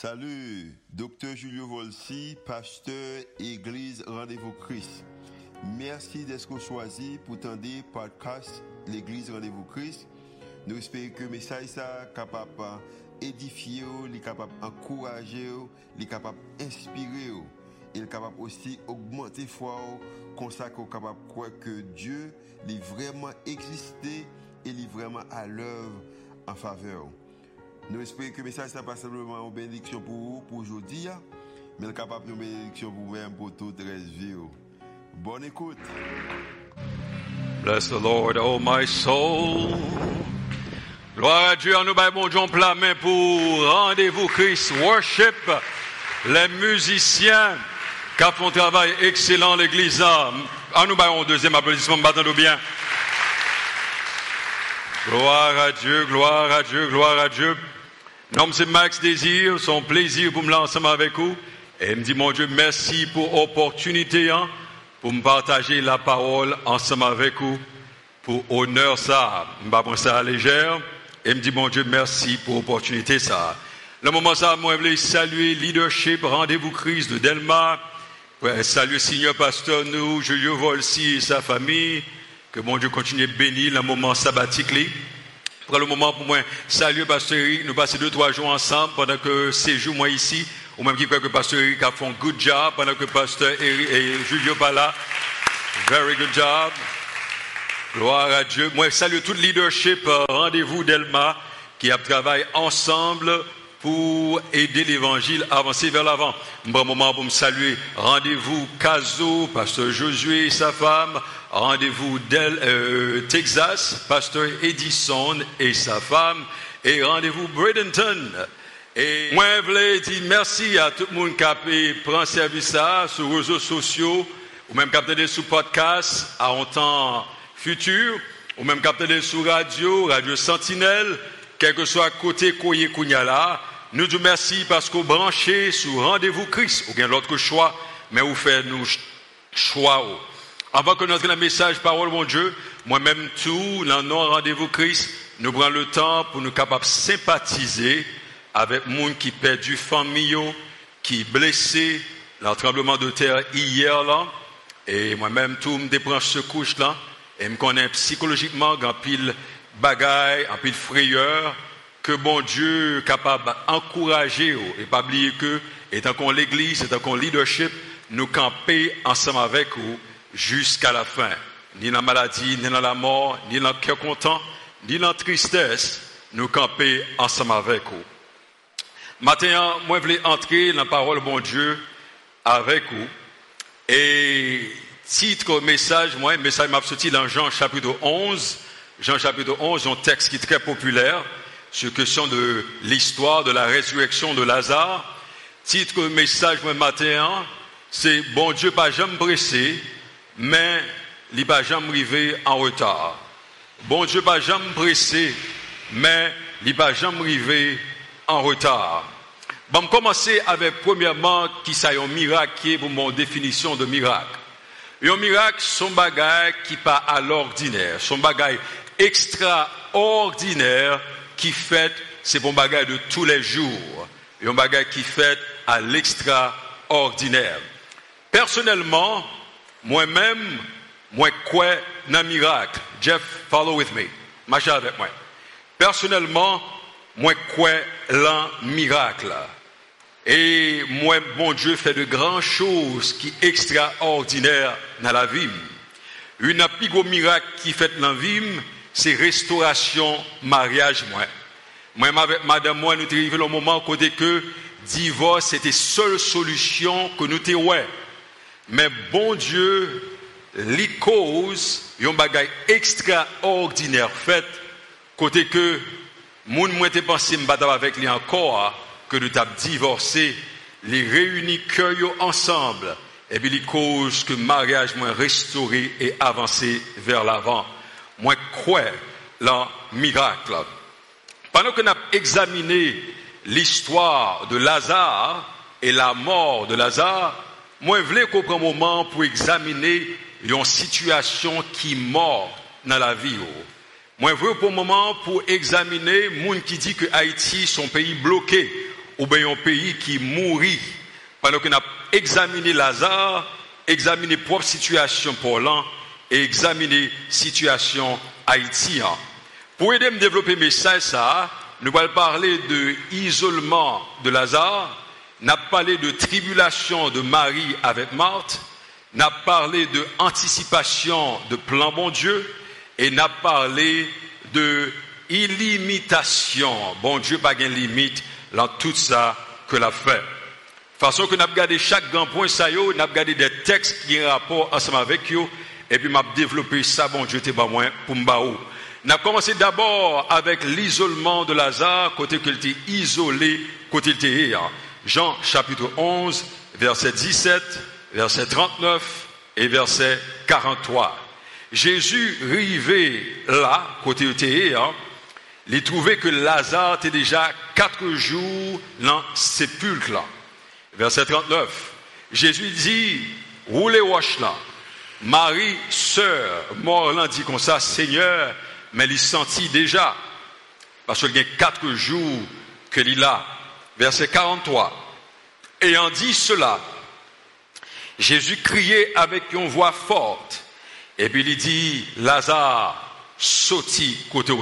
Salut, docteur Julio Volsi, pasteur Église Rendez-vous Christ. Merci d'être choisi pour tendre podcast l'Église Rendez-vous Christ. Nous espérons que le message est capable d'édifier, capable d'encourager, d'inspirer et capable aussi d'augmenter foi comme de croire que Dieu est vraiment existé et est vraiment à l'œuvre en faveur. Nous espérons que le message n'est pas simplement une bénédiction pour vous, pour aujourd'hui, mais capable de bénédiction pour vous-même, pour toute la vie. Bonne écoute. Bless the Lord, oh my soul. Gloire à Dieu, nous baillons plat main pour rendez-vous Christ worship. Les musiciens qui font un travail excellent l'église. En nous baillons deuxième applaudissement, battons bien? Gloire à Dieu, gloire à Dieu, gloire à Dieu. Non, c'est Max Désir, son plaisir pour me lancer avec vous. Et me dit, mon Dieu, merci pour l'opportunité, hein, pour me partager la parole ensemble avec vous, pour honneur ça. Je vais ça à légère. Et me dit, mon Dieu, merci pour l'opportunité ça. Le moment ça, moi, je voulais saluer leadership, rendez-vous Christ de Delma. Ouais, saluer Seigneur Pasteur nous, Julio Volsi et sa famille. Que mon Dieu continue de bénir le moment sabbatique. Pour le moment pour moi saluer Pasteur Eric. Nous passons deux, trois jours ensemble pendant que séjour moi ici. Ou même qui croit que Pasteur Eric a fait un good job pendant que Pasteur Eric et Julio pas là. Very good job. Gloire à Dieu. Moi, salue tout le leadership, euh, rendez-vous d'Elma, qui a travaillé ensemble pour aider l'évangile à avancer vers l'avant. Un bon moment pour me saluer. Rendez-vous Caso, Pasteur Josué et sa femme. Rendez-vous euh, Texas, Pasteur Edison et sa femme. Et rendez-vous Bradenton. Et moi, je voulais dire merci à tout le monde qui pris service à, sur les réseaux sociaux, ou même qui a sur podcast à un temps futur, ou même qui a sur radio, Radio Sentinelle, quel que soit côté Koye Kounyala. Nous vous merci parce que vous branchez sur rendez-vous Christ, ou bien l'autre choix, mais vous faites nous choix. Avant que notre message, parole, mon Dieu, moi-même tout, dans nos rendez-vous Christ, nous prenons le temps pour nous capables de sympathiser avec monde qui perdu famille, qui blessé, dans le tremblement de terre hier là, et moi-même tout me déprend ce couche là, et me connais psychologiquement, en pile bagaille, en pile frayeur, que bon Dieu capable d'encourager, et pas oublier que, étant qu'on l'église, étant qu'on leadership, nous camper ensemble avec vous, jusqu'à la fin. Ni dans la maladie, ni dans la mort, ni dans le cœur content, ni dans la tristesse, nous camper ensemble avec vous. Maintenant, moi, je voulais entrer dans la parole bon Dieu avec vous. Et titre message, moi, message m'a sorti dans Jean chapitre 11. Jean chapitre 11, un texte qui est très populaire sur question de l'histoire de la résurrection de Lazare. Titre message, moi, matin, c'est bon Dieu pas jamais pressé, mais il va jamais arriver en retard. Bon Dieu va jamais pressé, mais il va jamais arriver en retard. Bon, commencer avec premièrement qui ça un miracle pour mon définition de miracle. Un miracle, son bagage qui pas à l'ordinaire, son bagage extraordinaire qui fait, c'est bon bagage de tous les jours. Un bagage qui fait à l'extraordinaire. Personnellement, moi-même, moi quoi un miracle. Jeff, follow with me. Marchez avec moi. Personnellement, moi quoi l'un miracle. Et moi, bon Dieu fait de grandes choses qui extraordinaires dans la vie. Une plus miracle qui fait dans la vie, c'est restauration, mariage, moi. Moi, avec madame, moi, nous arrivés au moment côté que divorce était seule solution que nous t'ayons. Mais bon Dieu, les causes, un bagage extraordinaire fait, côté que, moun moi te pensé me avec lui encore, que nous t'avons divorcé, les réunis cœur ensemble, et bien les causes que mariage moins restauré et avancé vers l'avant. Moi, quoi, le miracle. Pendant que nous avons examiné l'histoire de Lazare et la mort de Lazare, je voulais qu'on prenne un moment pour examiner une situation qui mort dans la vie. Je veux pour un moment pour examiner monde qui dit que Haïti, son pays bloqué, ou bien un pays qui mourit pendant qu'on a examiné Lazare, examiné propre situation pour l'an et examiné situation haïtienne. Pour aider à développer mes ça, nous allons parler de isolement de Lazare, allons parlé de tribulation de Marie avec Marthe, allons parlé de anticipation de plan bon Dieu et allons parlé de illimitation. Bon Dieu, pas de limite dans tout ça que l'a fait. Façon que avons regardé chaque grand point, ça nous avons regardé des textes qui ont rapport ensemble avec eux, et puis m'a développé ça, bon Dieu, t'es pas moins pour m'baou. Avons commencé d'abord avec l'isolement de Lazare, côté qu'il était isolé, côté qu'il était Jean chapitre 11, verset 17, verset 39 et verset 43. Jésus arrivé là, côté il était il trouvait que Lazare était déjà quatre jours dans le sépulcre là. Verset 39. Jésus dit, roulez wash là. Marie, sœur, mort dit comme ça, Seigneur, mais il sentit déjà, parce qu'il y a quatre jours que est là. Verset 43. Ayant dit cela, Jésus criait avec une voix forte, et puis il dit, Lazare, sautit côté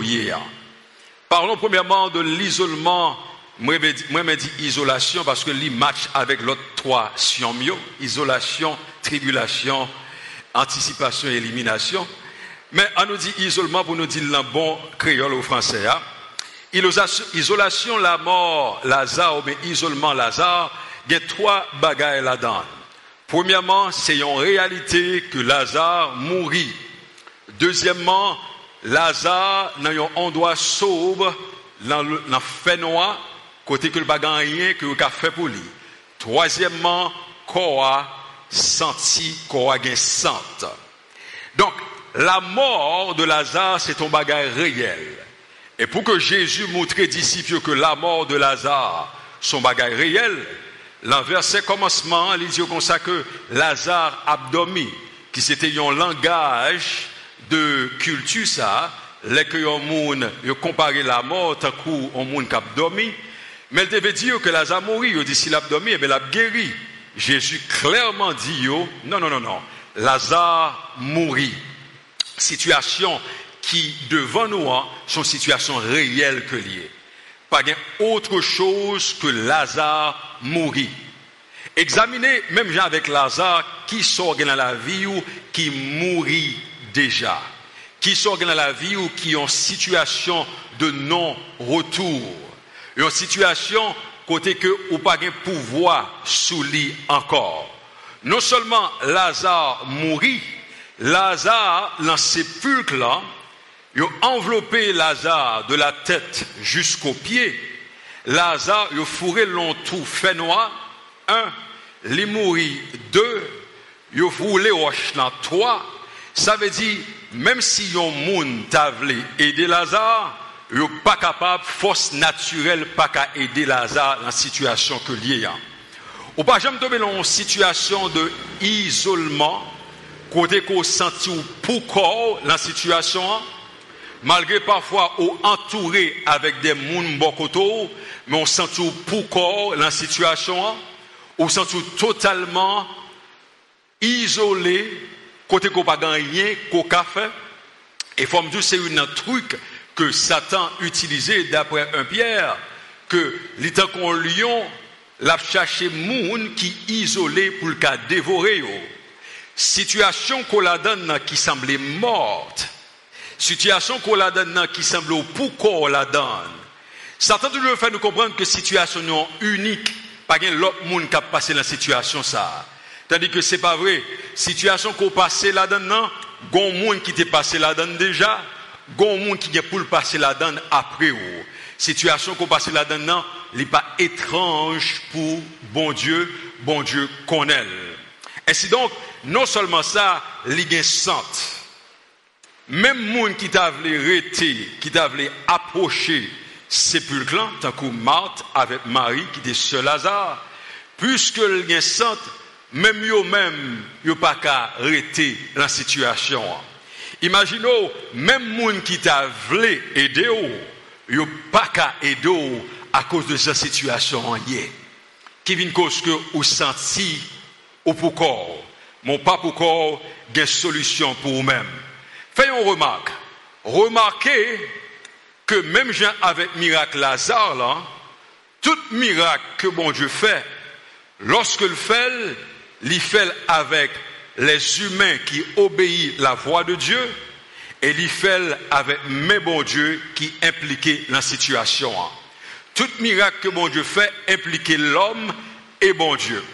Parlons premièrement de l'isolement. Moi, je dis isolation parce que l'y match avec l'autre trois mieux. Isolation, tribulation, anticipation et élimination. Mais on nous dit isolement pour nous dire le bon créole au français. Hein? Isolation, la mort, Lazare, mais isolement, Lazare, a trois bagailles là-dedans. Premièrement, c'est en réalité que Lazare mourit. Deuxièmement, Lazare dans un endroit sobre, le fait noir, côté que le bagan rien que le fait pour lui. Troisièmement, quoi senti, quoi sente. Donc, la mort de Lazare, c'est un bagage réel. Et pour que Jésus montre aux disciples que la mort de Lazare, son bagage réel, le verset commencement, il dit comme ça que Lazare abdomi, qui c'était un langage de culture ça, les que yo comparé la mort tant coup moun k'ap dormi, mais elle devait dire que Lazare mourit, yo dit s'il a dormi, eh bien l'a guéri. Jésus clairement dit non non non non, Lazare mourit. Situation qui devant nous sont situations réelles que liées. Pas autre chose que Lazare mourit. Examinez même avec Lazare qui sort dans la vie ou qui mourit déjà, qui sont dans la vie ou qui ont situation de non-retour, une situation côté que ou pas de pouvoir sous encore. Non seulement Lazare mourit, Lazare dans sépulcre là, il a enveloppé Lazare de la tête jusqu'aux pieds. Lazare, il a fourré long tout fait noir. Un, il mourit. Deux, il a fourré roche dans trois. Ça veut dire, même si yon moun t'a aider Lazare, yon pas capable, force naturelle, pas qu'à aider Lazare dans la situation que lié a. Ou pas jamais tomber dans une situation de isolement, côté qu'on senti ou pour corps la situation, malgré parfois ou entouré avec des moun bokoto, mais on sent ou pour corps la situation, ou senti totalement isolé, côté qu'on pas rien qu'on fait. Et forme c'est un truc que Satan utilisait d'après un Pierre que l'état qu'on lion l'a cherché moun qui isolé pour le cas dévorer situation qu'on la donne qui semblait morte situation qu'on la donne qui semblait pourquoi la donne Satan toujours fait nous comprendre que situation non unique pas l'autre monde qui a passé la situation ça Tandis que c'est pas vrai. Situation qu'on passe là-dedans, gon monde qui t'est passé là-dedans déjà, gon monde qui est pour passer là-dedans après ou. Situation qu'on passe là-dedans, n'est pas étrange pour bon Dieu, bon Dieu connaît. Et c'est donc, non seulement ça, l'idée sente. Même monde qui t'a voulu qui t'a voulu approcher sépulcre, tant que Marthe avec Marie qui était seul Lazare, puisque sente, même yo même yo pas qu'à arrêter la situation. Imaginez même moun qui t'a voulu aider yo pas qu'à aider à cause de sa situation. Qui vient cause que ou senti ou pour corps. Mon pas pour corps, une solution pour vous-même. Faisons remarque. Remarquez que même Jean avec miracle Lazare là, tout miracle que bon Dieu fait, lorsque le fait, il fait avec les humains qui obéissent la voix de Dieu et il fait avec mes bon Dieu qui impliquent la situation. Tout miracle que bon Dieu fait implique l'homme et bon Dieu.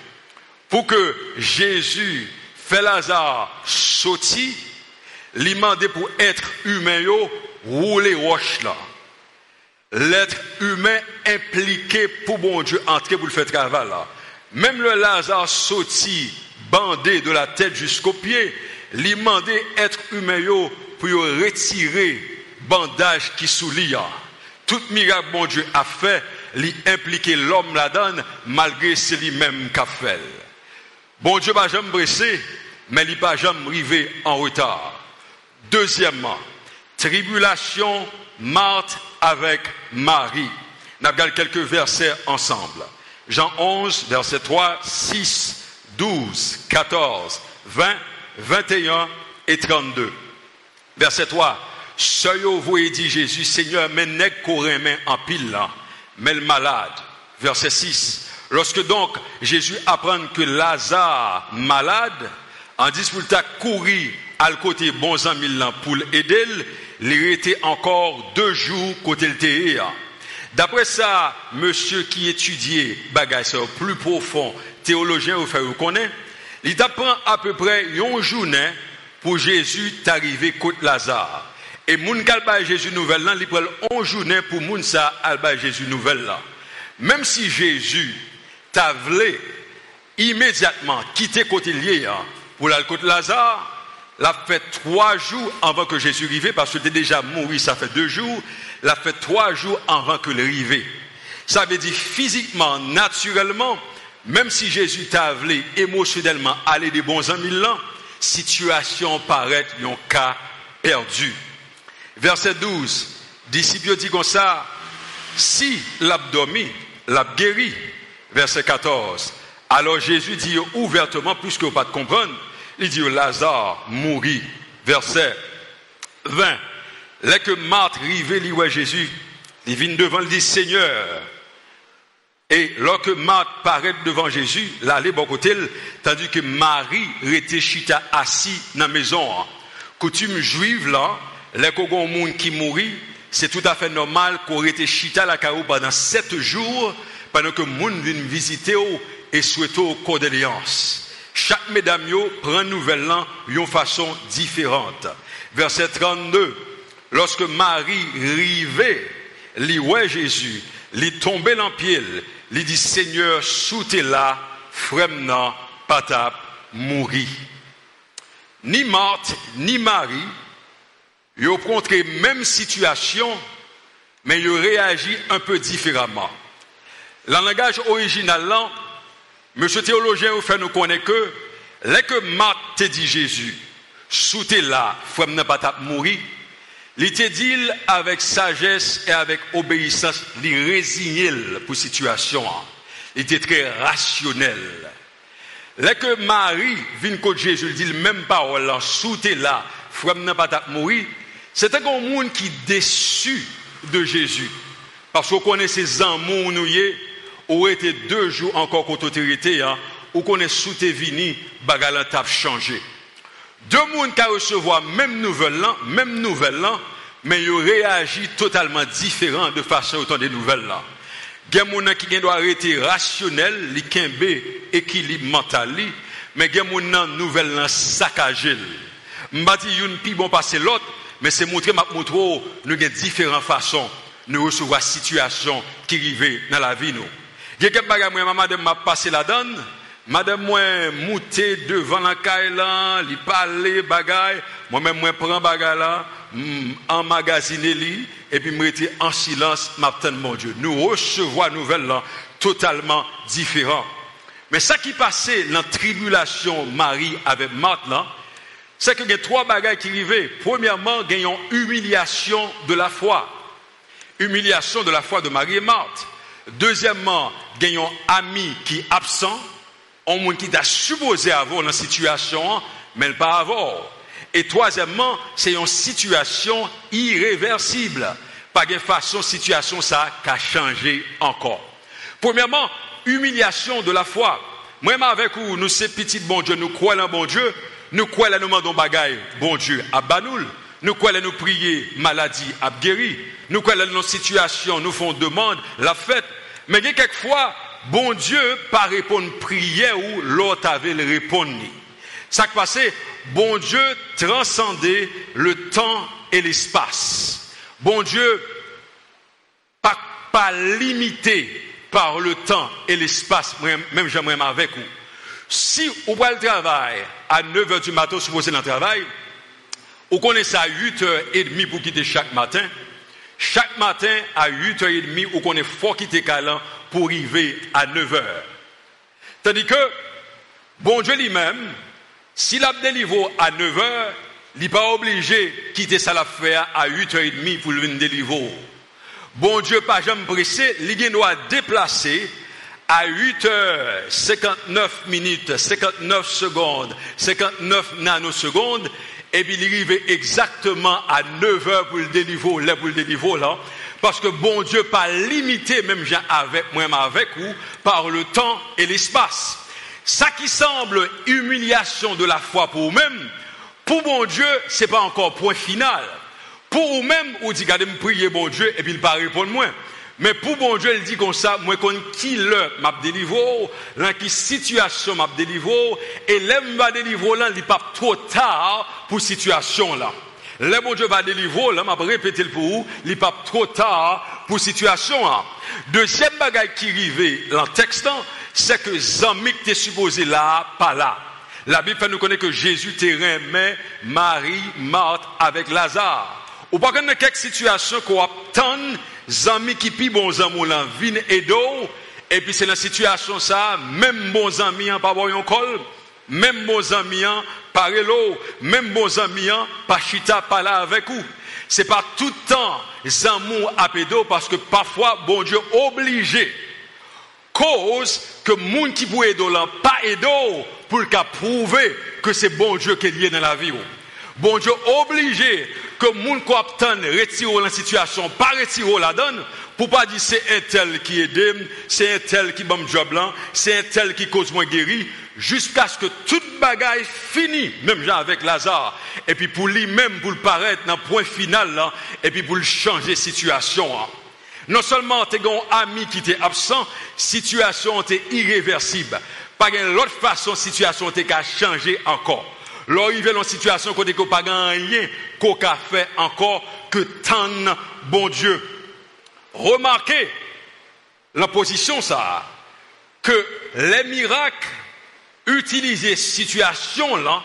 Pour que Jésus fait Lazare sauter, il demandé pour être humain, rouler roche là. L'être humain impliqué pour bon Dieu entrer pour le faire travail là. Même le Lazare sautit, bandé de la tête jusqu'aux pieds, il demandé être humain pour retirer bandage qui soulie. Tout miracle bon Dieu a fait, impliquer l'homme la donne malgré c'est lui-même qu'a fait. Bon Dieu pas jamais pressé, mais il pas jamais arrivé en retard. Deuxièmement, tribulation, Marthe avec Marie. Nous avons quelques versets ensemble. Jean 11, versets 3, 6, 12, 14, 20, 21 et 32. Verset 3. Seuil vous dit Jésus, Seigneur, mais n'est en pile là, mais le malade. Verset 6. Lorsque donc Jésus apprend que Lazare malade, en disputa courir à côté bon amis pour l'aider, il était encore deux jours côté le D'après ça, monsieur qui étudiait bagage plus profond, théologien vous faire connaître, il apprend à peu près une journée pour Jésus d'arriver côté Lazare. Et moun kalba Jésus nouvelle là, il prend une journée pour moun ça alba Jésus nouvelle là. Même si Jésus t'a immédiatement quitter côté lié hein, pour aller côté Lazare, l'a fait trois jours avant que Jésus arrive, parce que était déjà mort, ça fait deux jours, l'a fait trois jours avant que l'arrivée. Ça veut dire physiquement, naturellement, même si Jésus t'a voulu émotionnellement aller des bons amis là, situation paraît un cas perdu. Verset 12, disciples dit comme ça, si l'abdomen, l'a guéri, verset 14, alors Jésus dit ouvertement, puisque vous pas de comprendre, il dit Lazare mourit. Verset 20. Là que Marthe rive, il Jésus, il vient devant, il dit Seigneur. Et lorsque Marthe paraît devant Jésus, là, est bon côté, tandis que Marie était chita assis dans la maison. Coutume juive là, les monde qui mourit, c'est tout à fait normal qu'on était chita la carreau pendant sept jours, pendant que monde vient visiter et souhaiter condoléances chaque mesdames prend nouvelle d'une façon différente. Verset 32. Lorsque Marie rivait, lui ouais Jésus, lui tombait dans pied, lui dit Seigneur, sous là, fremna, patap, mourit. Ni Marthe, ni Marie, ils ont rencontré même situation, mais ils ont réagi un peu différemment. Le langage original Monsieur théologien, vous fait nous connaître que, dès que Marc te dit Jésus, sous là, faut n'a pas mourir, il te dit avec sagesse et avec obéissance, il résigné pour situation. Il était très rationnel. Dès que Marie vient contre Jésus, il dit même parole, sous là, faut n'a pas mourir, c'est un monde qui est déçu de Jésus. Parce qu'on connaît ses amours, nous ou ete 2 jou ankon kont otorite ya, ou konen soute vini baga lan tap chanje. De moun ka resevo a mem nouvel lan, mem nouvel lan, men yo reagi totalman diferan de fason otan de nouvel lan. Gen moun nan ki gen do a rete rasyonel, li kenbe ekilib mental li, men gen moun nan nouvel lan sakajel. Mbati yon pi bon pase lot, men se montre map moutro oh, nou gen diferan fason nou resevo a situasyon ki rive nan la vi nou. Il y a madame m'a passé la donne. Madame, moi, mouté devant la caille là, li parle bagaille. Moi-même, moi, prends bagaille là, mm, emmagasiner li, et puis me en silence, mon Dieu. Nous recevons nouvelle là, totalement différent. Mais ça qui passait la tribulation Marie avec Marthe c'est qu'il y a trois bagages qui arrivaient. Premièrement, une humiliation de la foi. Humiliation de la foi de Marie et Marthe. Deuxièmement, gagnons ami qui absent, on monde qui t'a supposé avoir la situation, mais pas avoir. Et troisièmement, c'est une situation irréversible. Pas de façon, situation ça qui changé encore. Premièrement, humiliation de la foi. Moi, avec vous, nous, ces petits bon Dieu, nous croyons en bon Dieu, nous croyons nous demandons bon Dieu, à banoul. Nous croyons nous prier, maladie, à guérir. Nous croyons nos situations, nous font demande, la fête. Mais quelquefois, bon Dieu, pas répondre prière ou l'autre avait le répondre. Ça qui passait, bon Dieu transcendait le temps et l'espace. Bon Dieu, pas, pas limité par le temps et l'espace, même j'aimerais avec vous. Si vous voyez le travail à 9 h du matin, supposé dans le travail, vous connaissez à 8 h 30 pour quitter chaque matin. Chaque matin, à 8 h 30 vous connaissez fort quitter Calan pour arriver à 9 h Tandis que, bon Dieu lui-même, s'il a délivré à 9 h il n'est pas obligé de quitter sa affaire à 8 h 30 pour venir délivrer. Bon Dieu, pas jamais pressé, il doit déplacer à 8 h 59 minutes, 59 secondes, 59 nanosecondes, et puis il arrive exactement à 9 heures pour le délivrer, là pour le délivrer là, parce que bon Dieu pas limité même avec moi avec vous par le temps et l'espace. Ça qui semble humiliation de la foi pour vous-même, pour bon Dieu, c'est pas encore point final. Pour vous-même, vous dites, regardez, me prier bon Dieu, et puis il pas répondre moins. Mais pour bon Dieu, il dit comme ça, moi, qu'on qui le m'a délivré, dans qui situation m'a délivré, et l'aime va délivrer là, il pas trop tard pour situation là. Le Dieu va délivrer, là, m'a répété pour vous, il pas trop tard pour situation là. Deuxième bagage qui arrivait dans le texte, c'est que Zamik était supposé là, pas là. La Bible fait nous connaître que Jésus terrain mais Marie, Marthe avec Lazare. Ou pas a quelques situations qu'on amis qui pi bon là vin d'eau et puis c'est la situation ça même bons amis en pas un col même bons amis en pas l'eau même bons amis en pas chita pas là avec vous c'est pas tout le temps amour à pédo parce que parfois bon Dieu obligé cause que là pas aider pour le prouver que c'est bon Dieu qui est lié dans la vie bon Dieu obligé que moun ko aptan retiro la situation, pas retiro la donne, pour pas dire c'est un tel qui aide, c'est un tel qui bon job là, c'est un tel qui cause moins guéri, jusqu'à ce que toute bagaille finisse, même avec Lazare, et puis pour lui-même, pour le paraître dans le point final et puis pour le changer situation. Hein. Non seulement t'es un ami qui était absent, situation était irréversible. Pas une autre façon, situation était qu'à changer encore. L'arrivée dans une situation côté qu'on pas rien qu'on a fait encore que tant bon Dieu. Remarquez la position ça que les miracles utilisent situation là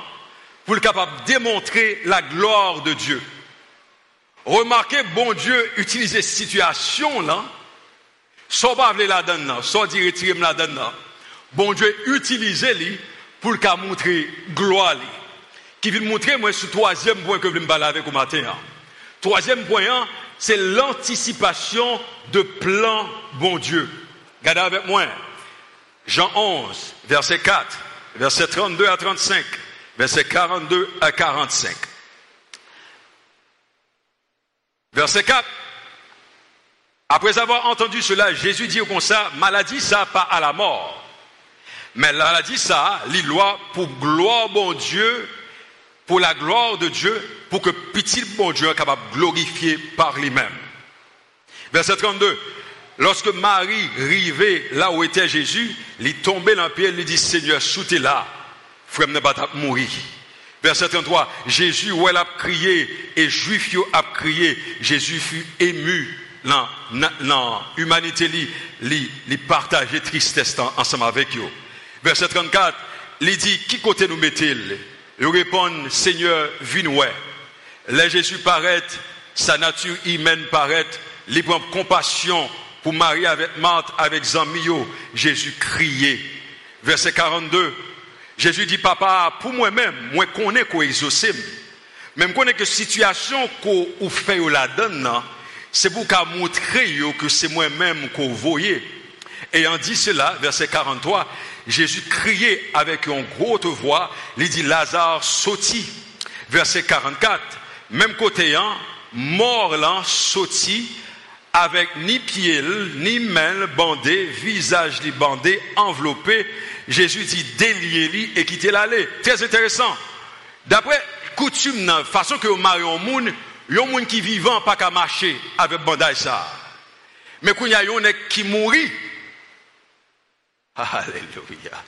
pour être capable démontrer la gloire de Dieu. Remarquez, bon Dieu utilisait situation là, sans pas la donne, sans dire retirer la donne. Bon Dieu utilisait lui pour montrer gloire qui vient montrer moi ce troisième point que je vais me parler avec au matin. Hein. Troisième point, hein, c'est l'anticipation de plan bon Dieu. Regardez avec moi. Jean 11, verset 4, verset 32 à 35, verset 42 à 45. Verset 4. Après avoir entendu cela, Jésus dit comme ça, maladie ça pas à la mort. Mais maladie ça, lois pour gloire bon Dieu pour la gloire de Dieu, pour que petit bon Dieu soit capable de glorifier par lui-même. Verset 32. Lorsque Marie rivait là où était Jésus, il tombait dans le pied, il dit Seigneur, soutez là, frère ne pas mourir. Verset 33. Jésus, où elle a crié, et Juif a crié, Jésus fut ému dans l'humanité, il partageait tristesse ensemble avec eux. Verset 34. Il dit, qui côté nous met-il il répond, Seigneur, viens ouais. Là, Jésus paraît, sa nature humaine paraît, il prend compassion pour Marie avec Marthe, avec Zamio. Jésus criait. Verset 42. Jésus dit, papa, pour moi-même, moi connais qu'on exaucé. Même connais que situation qu'on fait ou la donne, c'est pour qu'à montrer que c'est moi-même qu'on voyait. Ayant dit cela, verset 43, Jésus criait avec une grosse voix, il dit Lazare sautit. Verset 44, même côté un, mort là sautit avec ni pied, ni main bandé, visage li bandé, enveloppé. Jésus dit déliez-li et quittez l'allée. Très intéressant. D'après coutume, la façon que marie un monde, un monde qui vivant pas qu'à marcher avec bandage ça. Mais quand il y a un qui mourit, Alléluia.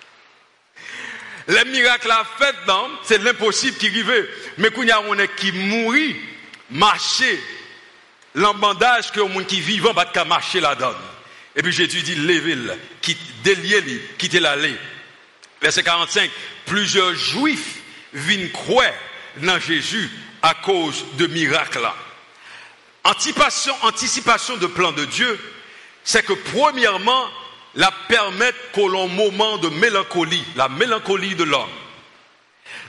Les miracles à fait, c'est l'impossible qui arrive. Mais quand il y a un qui mourit, marcher, l'embandage que monde qui vivant va qu'à marcher la donne. Et puis Jésus dit, levez-le, déliez-le, quittez l'allée. Verset 45, plusieurs juifs viennent croire dans Jésus à cause de miracles. Anticipation, anticipation de plan de Dieu, c'est que premièrement, la permettre qu'au long moment de mélancolie, la mélancolie de l'homme.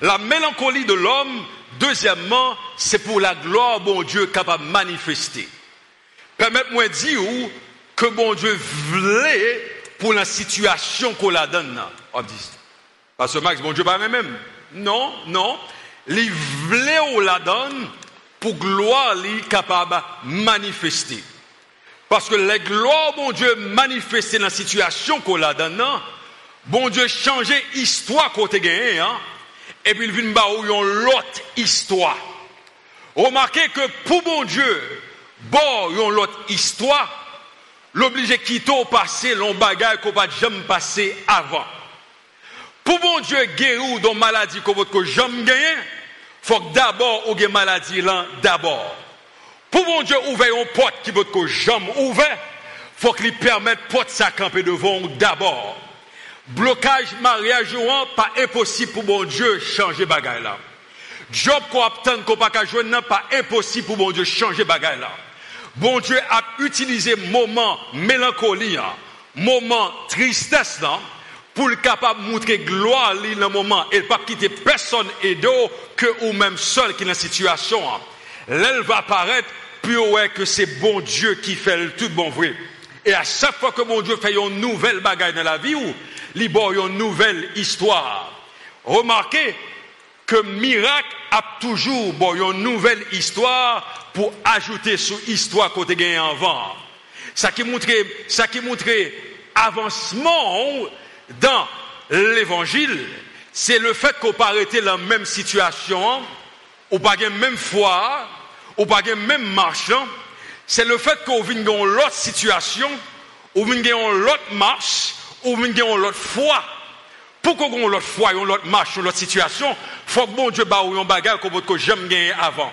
La mélancolie de l'homme, deuxièmement, c'est pour la gloire, bon Dieu, capable de manifester. Permettez-moi de dire que bon Dieu voulait pour la situation qu'on la donne. On dit, parce que Max, bon Dieu, pas même. Non, non. Il voulait on la donne pour gloire, il capable de manifester. Parce que les gloires, bon Dieu, manifestées dans la situation qu'on a donné, bon Dieu changé l'histoire qu'on a gagné, hein, et puis il vient de une autre histoire. Remarquez que pour bon Dieu, bon, une autre histoire, l'obligé quitter au passé, l'on bagaille qu'on pas jamais passé avant. Pour bon Dieu guérir dans maladie qu'on va jamais gagner, faut que d'abord, ou maladie là, d'abord. Pour mon Dieu ouvrir une porte qui veut que jamais ouvert, faut qu'il permette porte ça camper devant d'abord. Blocage mariage pas impossible pour mon Dieu changer bagaille là. Job qu'on attend qu'on pas pas impossible pour mon Dieu changer bagaille là. Bon Dieu a utilisé moment mélancolie, hein, moment tristesse là, pour le capable montrer gloire dans le moment et pas quitter personne et d'autre que ou même seul qui est dans la situation. Hein. L'elle va apparaître puis ouais que c'est bon Dieu qui fait le tout bon vrai. Et à chaque fois que bon Dieu fait une nouvelle bagaille dans la vie, ou il une nouvelle histoire. Remarquez que miracle a toujours une nouvelle histoire pour ajouter sur l'histoire qu'on a gagné avant. Ça qui montre, ça qui montre avancement dans l'évangile, c'est le fait qu'on pas arrêter la même situation, ou pa gen menm fwa, ou pa gen menm marchan, se le fet kon vin gen yon lot situasyon, ou vin gen yon lot march, ou vin gen yon lot fwa. Pou kon gen yon lot fwa, yon lot march, yon lot situasyon, fok bon dje ba ou yon bagay kon pot ko jem gen avan.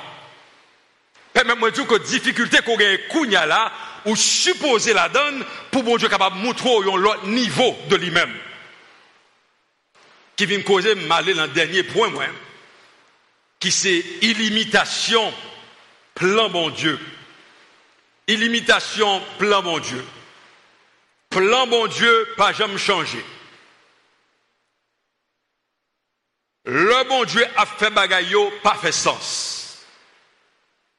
Pe men mwen djou kon difikulte kon gen kounya la, ou suppose la don, pou bon dje kapab moutro yon lot nivou de li men. Ki vin koze male lan denye poen mwen, qui c'est illimitation plan bon Dieu. Illimitation, plan bon Dieu. Plan bon Dieu, pas jamais changé. Le bon Dieu a fait bagaillot, pas fait sens.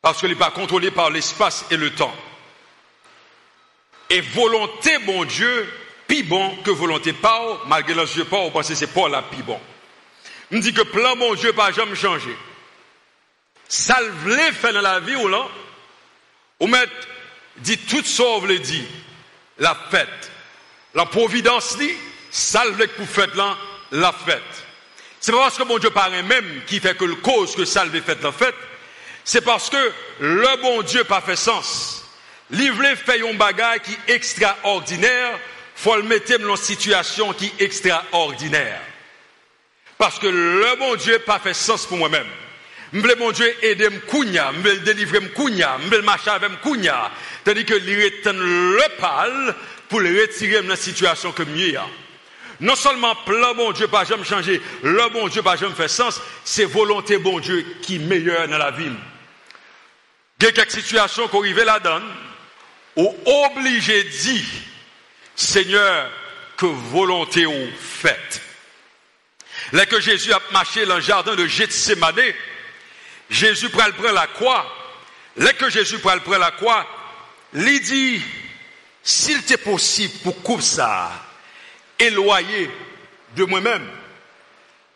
Parce qu'il n'est pas contrôlé par l'espace et le temps. Et volonté, bon Dieu, plus bon que volonté pas, malgré les pas, on pense que c'est pas la plus bon. On dit que plan bon Dieu, pas jamais changé ça le faire dans la vie ou là, ou mettre, dit tout ça, vous le dit, la fête. La providence dit, ça le pour fête là, la fête. C'est pas parce que mon Dieu paraît même qui fait que le cause que ça le fait la fête, c'est parce que le bon Dieu pas fait sens. Livre fait un bagage qui est extraordinaire, faut le mettre dans une situation qui est extraordinaire. Parce que le bon Dieu pas fait sens pour moi-même. M'vle mon Dieu aider m'kounya, m'vle délivrer m'kounya, m'vle marcher avec m'kounya. Tandis que lui retient le pal pour le retirer dans la situation que mieux Non seulement le bon Dieu pas jamais changer, le bon Dieu pas jamais faire sens, c'est volonté bon Dieu qui est meilleure dans la vie. Il y a quelques situations qui arrivent là-dedans, où obligé dit, Seigneur, que volonté ou faite. Là que Jésus a marché dans le jardin de Gethsemane, Jésus prend la croix. Là que Jésus prend la croix, il dit, s'il était possible pour couper ça, éloigner de moi-même.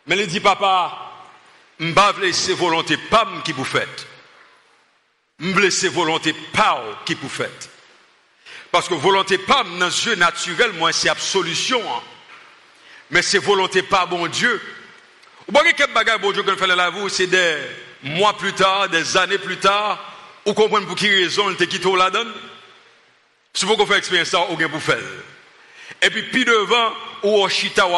Mais il dit, papa, ne laisser volonté pas qui vous faites. Ne laisser volonté pas qui vous faites. Parce que volonté pas dans jeu naturel, moi, c'est absolution. Hein. Mais c'est volonté pas bon Dieu. Vous voyez quel bagage bon Dieu qu'on fait la vous, c'est des mois plus tard, des années plus tard, vous comprenez pour qui raison il te quitté la donne? Si vous fait expérience ça, ou bien pour faire. Et puis, puis devant, ou au chita ou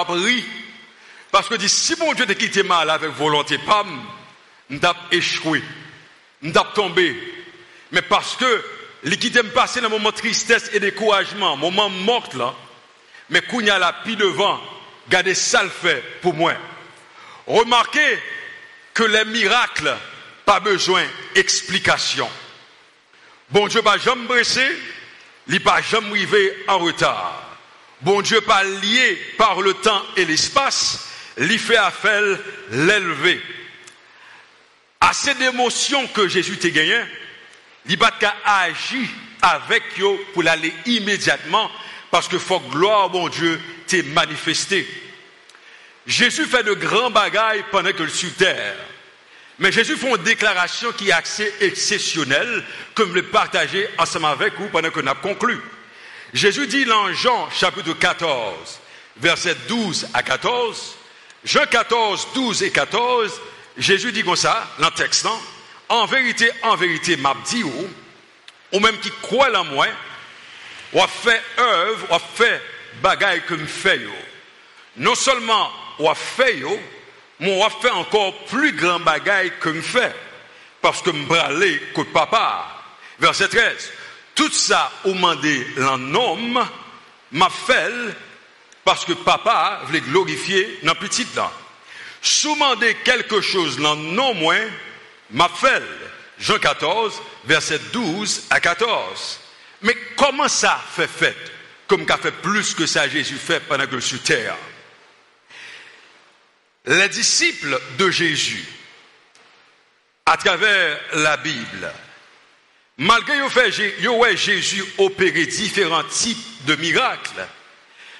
parce que dit, si bon Dieu te quitté mal avec volonté, pam, nous échoué, nous tombé. Mais parce que, l'équité me passé dans un moment de tristesse et découragement, moment mort là, mais qu'on y a la pi devant, gardez ça le fait pour moi. Remarquez que les miracles, pas besoin d'explication. Bon Dieu pas jamais pressé, il pas jamais arrivé en retard. Bon Dieu pas lié par le temps et l'espace, il fait affaire l'élever. Assez d'émotions que Jésus t'a gagné, il pas agi avec eux pour l'aller immédiatement parce que faut gloire bon Dieu t'est manifesté. Jésus fait de grands bagailles pendant que sur terre. Mais Jésus fait une déclaration qui est assez exceptionnelle, comme le partager ensemble avec vous pendant que nous avons conclu. Jésus dit dans Jean chapitre 14, verset 12 à 14, Jean 14, 12 et 14, Jésus dit comme ça, dans le texte, en vérité, en vérité, m'a dit ou, ou même qui croit en moi, ou a fait œuvre, ou a fait bagaille que me fait Non seulement ou fait yo, mais ou a fait encore plus grand bagaille que me fait. Parce que me bralé que papa. Verset 13. Tout ça, ou mandé l'homme, m'a fait parce que papa voulait glorifier dans petit là. Sous mandé quelque chose dans non moins, m'a fait. Jean 14, verset 12 à 14. Mais comment ça fait fait Comme qu'a fait plus que ça Jésus fait pendant que sur terre. Les disciples de Jésus, à travers la Bible, malgré que Jésus opérer différents types de miracles,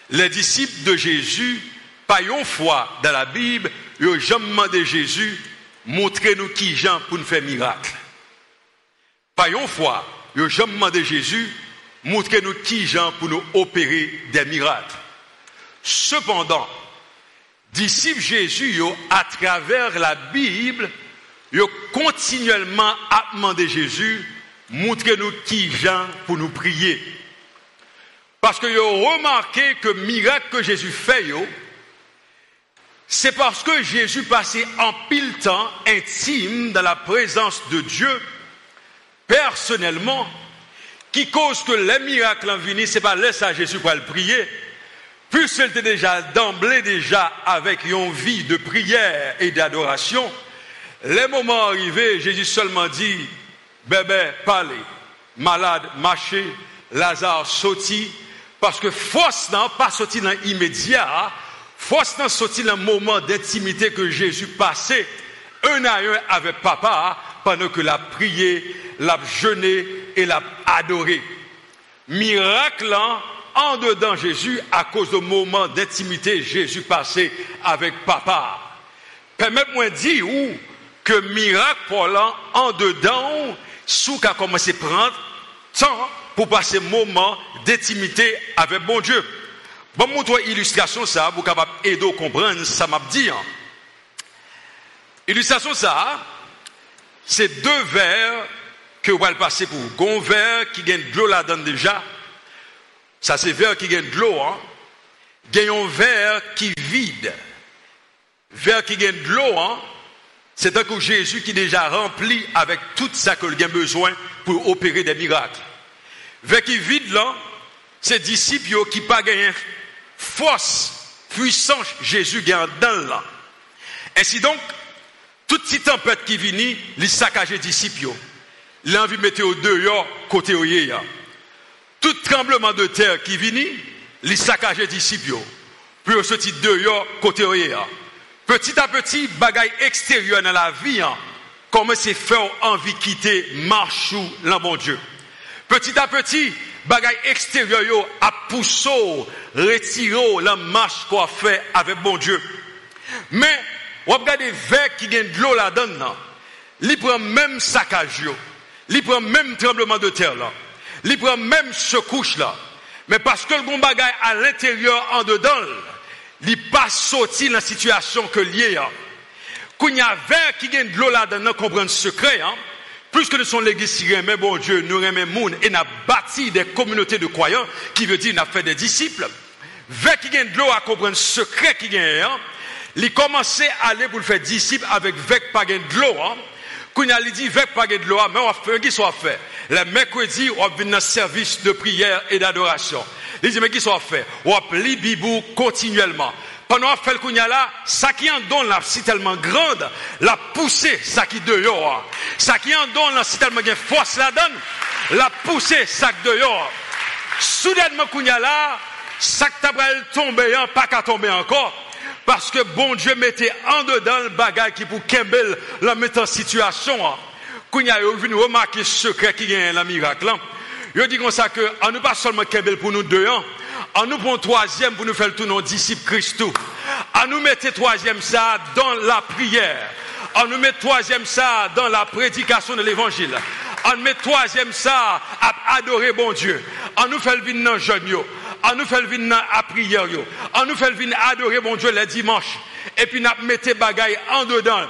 les disciples de Jésus, pas une fois dans la Bible, ils ont jamais demandé Jésus, montrez-nous qui Jean pour nous faire miracle. Pas une fois, ils n'ont jamais demandé Jésus, montrez-nous qui Jean pour nous opérer des miracles. Cependant, disciples Jésus, à travers la Bible, ils ont continuellement à demander Jésus, montrez-nous qui Jean pour nous prier. Parce qu'ils ont remarqué que le miracle que Jésus fait, c'est parce que Jésus passait en pile temps intime dans la présence de Dieu, personnellement, qui cause que les miracles en ce c'est pas laisser à Jésus pour le prier, Puisqu'il était déjà d'emblée déjà avec une vie de prière et d'adoration, les moments arrivés, Jésus seulement dit, bébé, parlez, malade, marchez, Lazare sorti, parce que force n'a pas sorti dans l'immédiat, force n'a sorti dans le moment d'intimité que Jésus passait, un à un avec papa, pendant que l'a prié, l'a jeûné et l'a adoré. Miracle, en dedans Jésus à cause du moment d'intimité Jésus passé avec papa. Permettez-moi de dire que miracle pour en dedans, sous qu'a commencé à prendre temps pour passer moment d'intimité avec bon Dieu. Bon, montre illustration ça, vous capable aider à comprendre ça m'a dit. Hein. Illustration ça, c'est deux verres que vous allez passer pour un verre qui gagne de là-dedans déjà ça, c'est verre qui gagne de l'eau. Hein? Gagne un verre qui vide. Verre qui gagne de l'eau, hein? c'est un coup Jésus qui est déjà rempli avec tout ça que a besoin pour opérer des miracles. Verre qui vide là, c'est disciples qui pas gagné force, puissance Jésus gagne dans là. Ainsi donc, toute petite tempête qui vient, les saccage disciples. L'envie au dehors côté au Tout trembleman de ter ki vini, li sakaje disipyo. Pyo se ti deyo kote oye a. Petit a petit, bagay eksteryon nan la vi an, kome se fè ou anvi kite marchou lan bon Diyo. Petit a petit, bagay eksteryon yo ap pousso, retiro lan march kwa fè avè bon Diyo. Men, wap gade vek ki gen dlo la dan nan, li pran menm sakaj yo, li pran menm trembleman de ter lan. Il prend même secouche là. Mais parce que le bon bagay à l'intérieur en dedans, il pas sorti dans la situation que lié a. Quand il y a verre qui gagne de l'eau là-dedans, comprendre secret, hein. Plus que nous sommes l'église mais bon Dieu, nous remet monde et nous bâti des communautés de croyants, qui veut dire nous fait des disciples. Vers qui gagne de l'eau à comprendre secret qui gagne, hein, il commençait à aller pour le faire disciple avec vec pas de l'eau, hein. Quand il a dit vec pas de l'eau, mais on va faire, qui soit fait? Le mercredi, on venir dans service de prière et d'adoration. Il dit, mais qui soit fait? On va lire Bibou continuellement pendant fait le kounya là, ça qui en donne là, si tellement grande, la pousser, ça qui dehors. Ça qui en donne là, si tellement de force la donne, la pousser, ça qui dehors. Soudainement kounya là, ça qui tomber, hein, pas qu'à tomber encore. Parce que bon Dieu mettait en dedans le bagage qui pour Kembel la mettre en situation. Hein. Kounya, il venu remarquer ce secret qui gagne la miracle. Hein. Il dit comme ça que, en nous pas seulement Kembel pour nous deux, hein, en nous prenons troisième pour nous faire tout nos disciples Christo. En nous mettre troisième ça dans la prière. En nous mettre troisième ça dans la prédication de l'évangile. En nous mettre troisième ça à adorer bon Dieu. En nous fait venir dans jeûne En nous fait venir à prière En nous fait venir adorer bon Dieu les dimanches. Et puis nous mettons bagaille en dedans.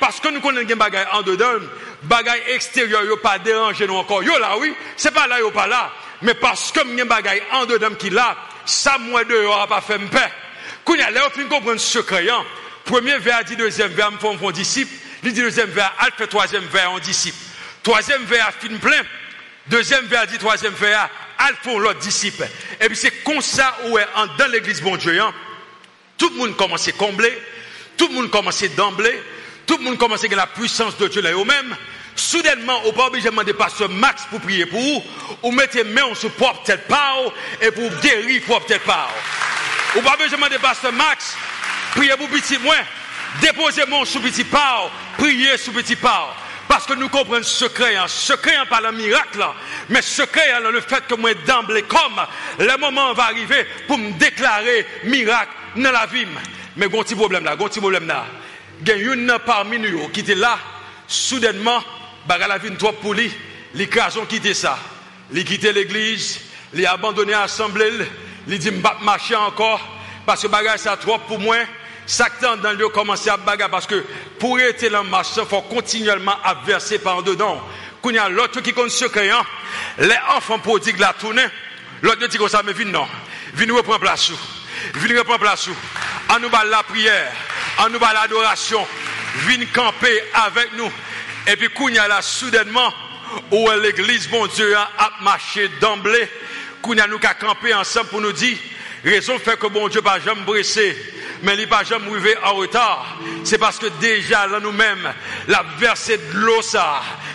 Parce que nous connaissons des bagaille en dedans, bagaille extérieur, yo pas déranger nous encore. Yo là, oui, c'est pas là, yo pas là. Mais parce que m'y bagay en dedans qui là, ça moi dehors pas fait paix. Quand y a fin comprendre secret, hein. Premier vers dit deuxième vers, me font mon disciple. Il dit deuxième vers, al fait troisième vers en disciple. Troisième vers, fin plein. Deuxième vers dit troisième vers, al l'autre disciple. Et puis c'est comme ça où est dans l'église bon Dieu, hein. Tout le monde commence à combler. Tout le monde commence d'emblée. Tout le monde commence à la puissance de Dieu là eux-mêmes soudainement, au pas obligé de demander pasteur Max pour prier pour vous, ou mettez main sur propre tête pas et pour guérir propre tête pas. Ou pas besoin de demander pasteur Max, priez pour petit moins, déposez mon sous petit pas, priez sous petit pas. Paske nou kompren sekreyan, sekreyan pa la mirak la, men sekreyan la le fet ke mwen damble kom, le moman va arrive pou m deklare mirak nan la vim. Men gonti problem la, gonti problem la, gen yon nan parmi nou yo ki te la, soudenman, baga la vim trop pou li, li krason kite sa, li kite l'eglise, li abandone asemble, li di mbap mache ankor, paske baga sa trop pou mwen, Ça dans le commencer à bagarre parce que pour être dans marche, il faut continuellement à verser par dedans. Quand il y a l'autre qui compte secret, hein, les enfants prodiguent la tournée, l'autre dit comme ça, mais viens non, viens reprendre place. Viens reprendre place. En nous la prière, en nous l'adoration, viens camper avec nous. Et puis, Kounia là, soudainement, où l'église, bon Dieu, a marché d'emblée, Kounia nous a campé ensemble pour nous dire, raison fait que bon Dieu pas jamais bressé, mais il pas jamais arrivé en retard. C'est parce que déjà, là nous-mêmes, la versée de l'eau,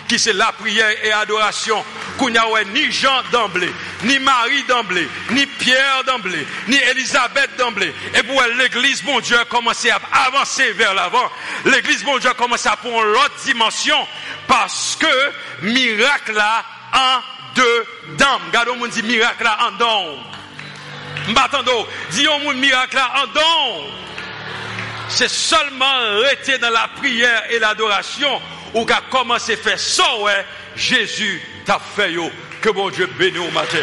qui c'est la prière et adoration, qu'on n'y a ni Jean d'emblée, ni Marie d'emblée, ni Pierre d'emblée, ni Elisabeth d'emblée. Et pour l'église, bon Dieu, a commencé à avancer vers l'avant. L'église, bon Dieu, a commencé à prendre l'autre dimension parce que miracle là, en deux dames. Regardez, on dit miracle là, en don. M'attendons, disons miracle là, en don. C'est seulement rester dans la prière et l'adoration ou qu'a commencé à faire ça, ouais, Jésus t'a fait, que bon Dieu bénisse au matin.